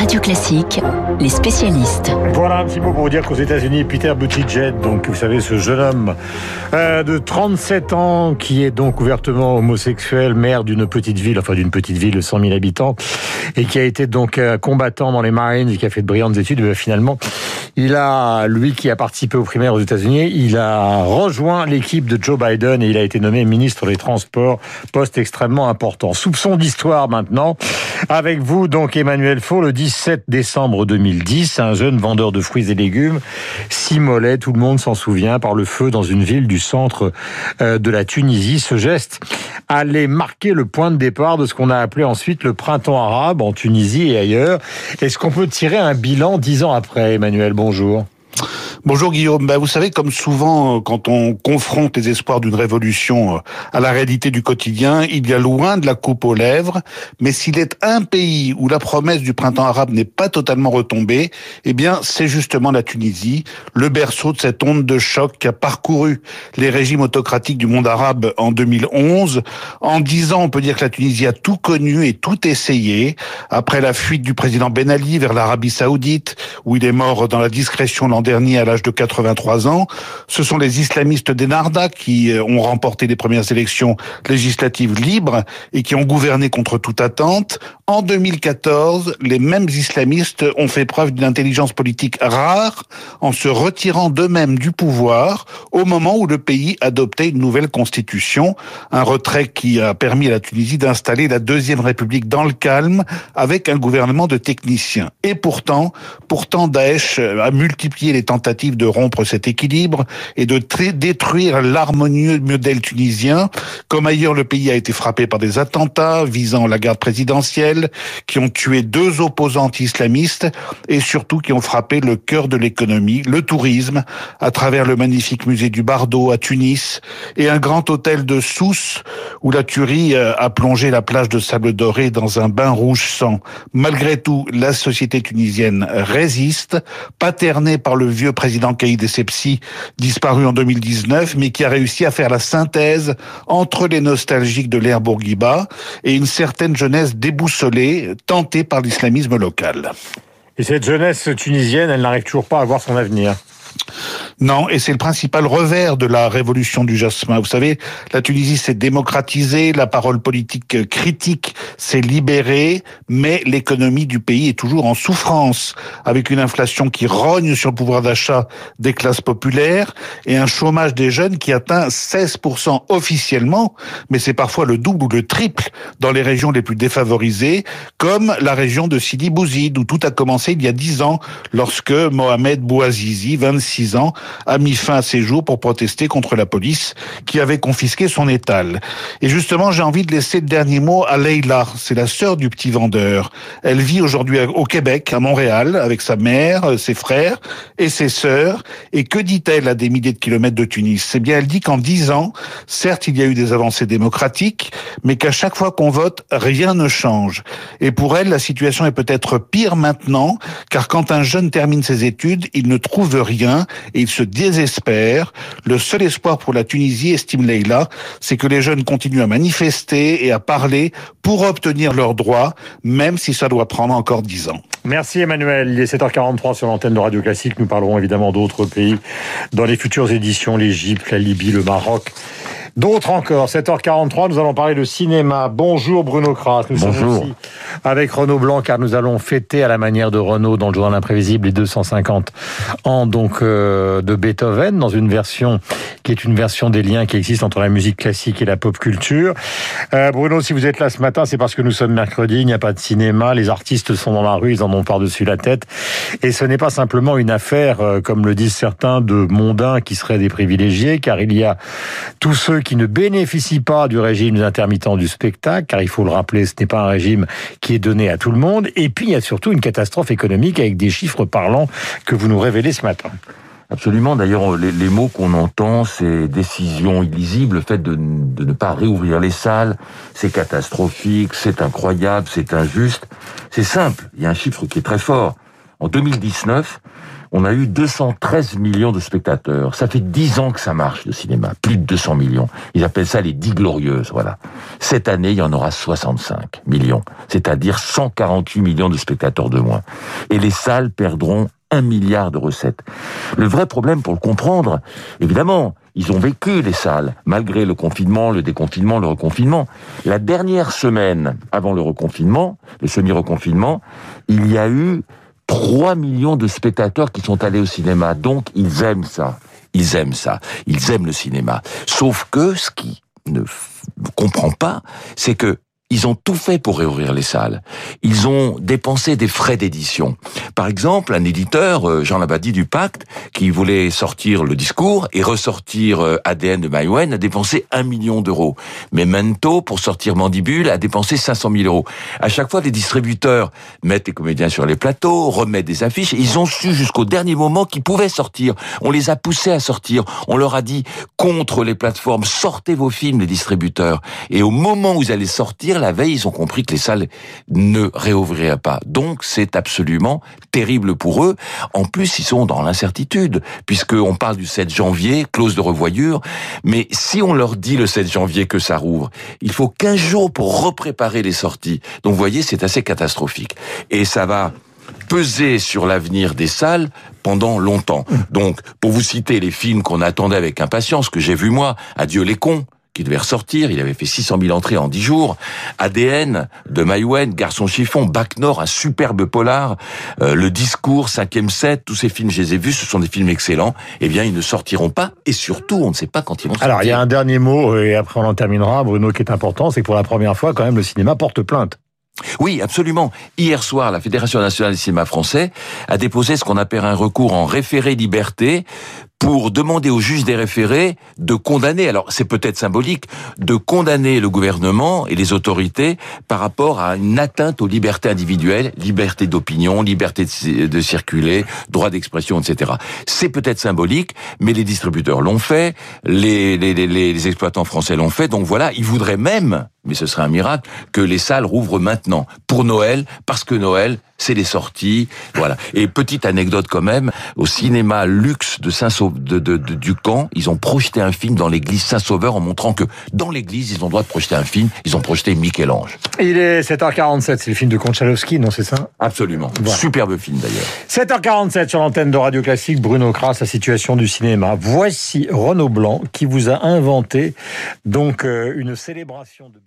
Radio Classique, les spécialistes. Voilà un petit mot pour vous dire qu'aux États-Unis, Peter Buttigieg, donc vous savez ce jeune homme euh, de 37 ans qui est donc ouvertement homosexuel, maire d'une petite ville, enfin d'une petite ville de 100 000 habitants, et qui a été donc euh, combattant dans les Marines, et qui a fait de brillantes études, mais finalement, il a, lui qui a participé aux primaires aux États-Unis, il a rejoint l'équipe de Joe Biden et il a été nommé ministre des Transports, poste extrêmement important. Soupçon d'histoire maintenant, avec vous donc Emmanuel Faux, le 17 décembre 2010, un jeune vendeur de fruits et légumes s'immolait, tout le monde s'en souvient, par le feu dans une ville du centre euh, de la Tunisie. Ce geste allait marquer le point de départ de ce qu'on a appelé ensuite le printemps arabe en Tunisie et ailleurs. Est-ce qu'on peut tirer un bilan dix ans après, Emmanuel? Bonjour. Bonjour Guillaume. Ben, vous savez, comme souvent, euh, quand on confronte les espoirs d'une révolution euh, à la réalité du quotidien, il y a loin de la coupe aux lèvres. Mais s'il est un pays où la promesse du printemps arabe n'est pas totalement retombée, eh bien, c'est justement la Tunisie, le berceau de cette onde de choc qui a parcouru les régimes autocratiques du monde arabe en 2011. En dix ans, on peut dire que la Tunisie a tout connu et tout essayé. Après la fuite du président Ben Ali vers l'Arabie Saoudite, où il est mort dans la discrétion l'an dernier à l'âge de 83 ans. Ce sont les islamistes d'Enarda qui euh, ont remporté les premières élections législatives libres et qui ont gouverné contre toute attente. En 2014, les mêmes islamistes ont fait preuve d'une intelligence politique rare en se retirant d'eux-mêmes du pouvoir au moment où le pays adoptait une nouvelle constitution, un retrait qui a permis à la Tunisie d'installer la deuxième république dans le calme avec un gouvernement de techniciens. Et pourtant, pourtant Daesh a multiplié les tentatives de rompre cet équilibre et de détruire l'harmonieux modèle tunisien. Comme ailleurs, le pays a été frappé par des attentats visant la garde présidentielle, qui ont tué deux opposants islamistes et surtout qui ont frappé le cœur de l'économie, le tourisme, à travers le magnifique musée du Bardo à Tunis et un grand hôtel de Sousse où la tuerie euh, a plongé la plage de sable doré dans un bain rouge sang. Malgré tout, la société tunisienne résiste, paternée par le vieux président Kaïd Essebsi, disparu en 2019, mais qui a réussi à faire la synthèse entre les nostalgiques de l'ère Bourguiba et une certaine jeunesse déboussolée, tentée par l'islamisme local. Et cette jeunesse tunisienne, elle n'arrive toujours pas à voir son avenir. Non, et c'est le principal revers de la révolution du jasmin. Vous savez, la Tunisie s'est démocratisée, la parole politique critique s'est libérée, mais l'économie du pays est toujours en souffrance, avec une inflation qui rogne sur le pouvoir d'achat des classes populaires et un chômage des jeunes qui atteint 16% officiellement, mais c'est parfois le double ou le triple dans les régions les plus défavorisées, comme la région de Sidi Bouzid, où tout a commencé il y a 10 ans, lorsque Mohamed Bouazizi, 26 ans, a mis fin à ses jours pour protester contre la police qui avait confisqué son étal. Et justement, j'ai envie de laisser le dernier mot à Leila. C'est la sœur du petit vendeur. Elle vit aujourd'hui au Québec, à Montréal, avec sa mère, ses frères et ses sœurs. Et que dit-elle à des milliers de kilomètres de Tunis? C'est bien, elle dit qu'en dix ans, certes, il y a eu des avancées démocratiques, mais qu'à chaque fois qu'on vote, rien ne change. Et pour elle, la situation est peut-être pire maintenant, car quand un jeune termine ses études, il ne trouve rien et il se désespère. Le seul espoir pour la Tunisie, estime Leila, c'est que les jeunes continuent à manifester et à parler pour obtenir leurs droits, même si ça doit prendre encore dix ans. Merci Emmanuel. Il est 7h43 sur l'antenne de Radio Classique. Nous parlerons évidemment d'autres pays dans les futures éditions, l'Égypte, la Libye, le Maroc. D'autres encore. 7h43, nous allons parler de cinéma. Bonjour Bruno Kras. Nous Bonjour. sommes aussi avec Renaud Blanc car nous allons fêter à la manière de Renaud dans le journal imprévisible les 250 ans donc euh, de Beethoven dans une version qui est une version des liens qui existent entre la musique classique et la pop culture. Euh, Bruno, si vous êtes là ce matin, c'est parce que nous sommes mercredi, il n'y a pas de cinéma, les artistes sont dans la rue, ils en ont par-dessus la tête. Et ce n'est pas simplement une affaire, euh, comme le disent certains, de mondains qui seraient des privilégiés, car il y a tous ceux qui ne bénéficient pas du régime des intermittents du spectacle, car il faut le rappeler, ce n'est pas un régime qui est donné à tout le monde. Et puis il y a surtout une catastrophe économique avec des chiffres parlants que vous nous révélez ce matin. Absolument. D'ailleurs, les, mots qu'on entend, c'est décision illisible, le fait de, ne pas réouvrir les salles, c'est catastrophique, c'est incroyable, c'est injuste. C'est simple. Il y a un chiffre qui est très fort. En 2019, on a eu 213 millions de spectateurs. Ça fait 10 ans que ça marche, le cinéma. Plus de 200 millions. Ils appellent ça les 10 glorieuses, voilà. Cette année, il y en aura 65 millions. C'est-à-dire 148 millions de spectateurs de moins. Et les salles perdront un milliard de recettes. Le vrai problème pour le comprendre, évidemment, ils ont vécu les salles, malgré le confinement, le déconfinement, le reconfinement. La dernière semaine avant le reconfinement, le semi-reconfinement, il y a eu 3 millions de spectateurs qui sont allés au cinéma. Donc, ils aiment ça. Ils aiment ça. Ils aiment le cinéma. Sauf que ce qui ne comprend pas, c'est que ils ont tout fait pour réouvrir les salles. Ils ont dépensé des frais d'édition. Par exemple, un éditeur, euh, Jean Labadie du Pacte, qui voulait sortir le discours et ressortir euh, ADN de Maïwen, a dépensé un million d'euros. Mais Mento, pour sortir Mandibule, a dépensé 500 000 euros. À chaque fois, les distributeurs mettent les comédiens sur les plateaux, remettent des affiches. ils ont su jusqu'au dernier moment qu'ils pouvaient sortir. On les a poussés à sortir. On leur a dit, contre les plateformes, sortez vos films, les distributeurs. Et au moment où ils allaient sortir, la veille, ils ont compris que les salles ne réouvriraient pas. Donc, c'est absolument terrible pour eux. En plus, ils sont dans l'incertitude, puisqu'on parle du 7 janvier, clause de revoyure. Mais si on leur dit le 7 janvier que ça rouvre, il faut 15 jours pour repréparer les sorties. Donc, vous voyez, c'est assez catastrophique. Et ça va peser sur l'avenir des salles pendant longtemps. Donc, pour vous citer les films qu'on attendait avec impatience, que j'ai vu moi, Adieu les cons, qui devait ressortir. Il avait fait 600 000 entrées en 10 jours. ADN de Maïwen, Garçon chiffon, Bac Nord, un superbe polar, euh, Le Discours, Cinquième Set, tous ces films, je les ai vus, ce sont des films excellents. Eh bien, ils ne sortiront pas et surtout, on ne sait pas quand ils vont sortir. Alors, il y a un dernier mot et après on en terminera, Bruno, qui est important, c'est que pour la première fois, quand même, le cinéma porte plainte. Oui, absolument. Hier soir, la Fédération nationale du cinéma français a déposé ce qu'on appelle un recours en référé liberté pour demander au juge des référés de condamner, alors c'est peut-être symbolique, de condamner le gouvernement et les autorités par rapport à une atteinte aux libertés individuelles, liberté d'opinion, liberté de, circuler, droit d'expression, etc. C'est peut-être symbolique, mais les distributeurs l'ont fait, les, les, les, les exploitants français l'ont fait, donc voilà, ils voudraient même, mais ce serait un miracle, que les salles rouvrent maintenant pour Noël, parce que Noël, c'est les sorties, voilà. Et petite anecdote quand même, au cinéma luxe de Saint de, de, de, du camp, ils ont projeté un film dans l'église Saint-Sauveur en montrant que dans l'église, ils ont le droit de projeter un film. Ils ont projeté Michel-Ange. Il est 7h47, c'est le film de Konchalovsky, non c'est ça? Absolument. Superbe film d'ailleurs. 7h47 sur l'antenne de Radio Classique, Bruno Kras, la situation du cinéma. Voici Renaud Blanc qui vous a inventé donc euh, une célébration de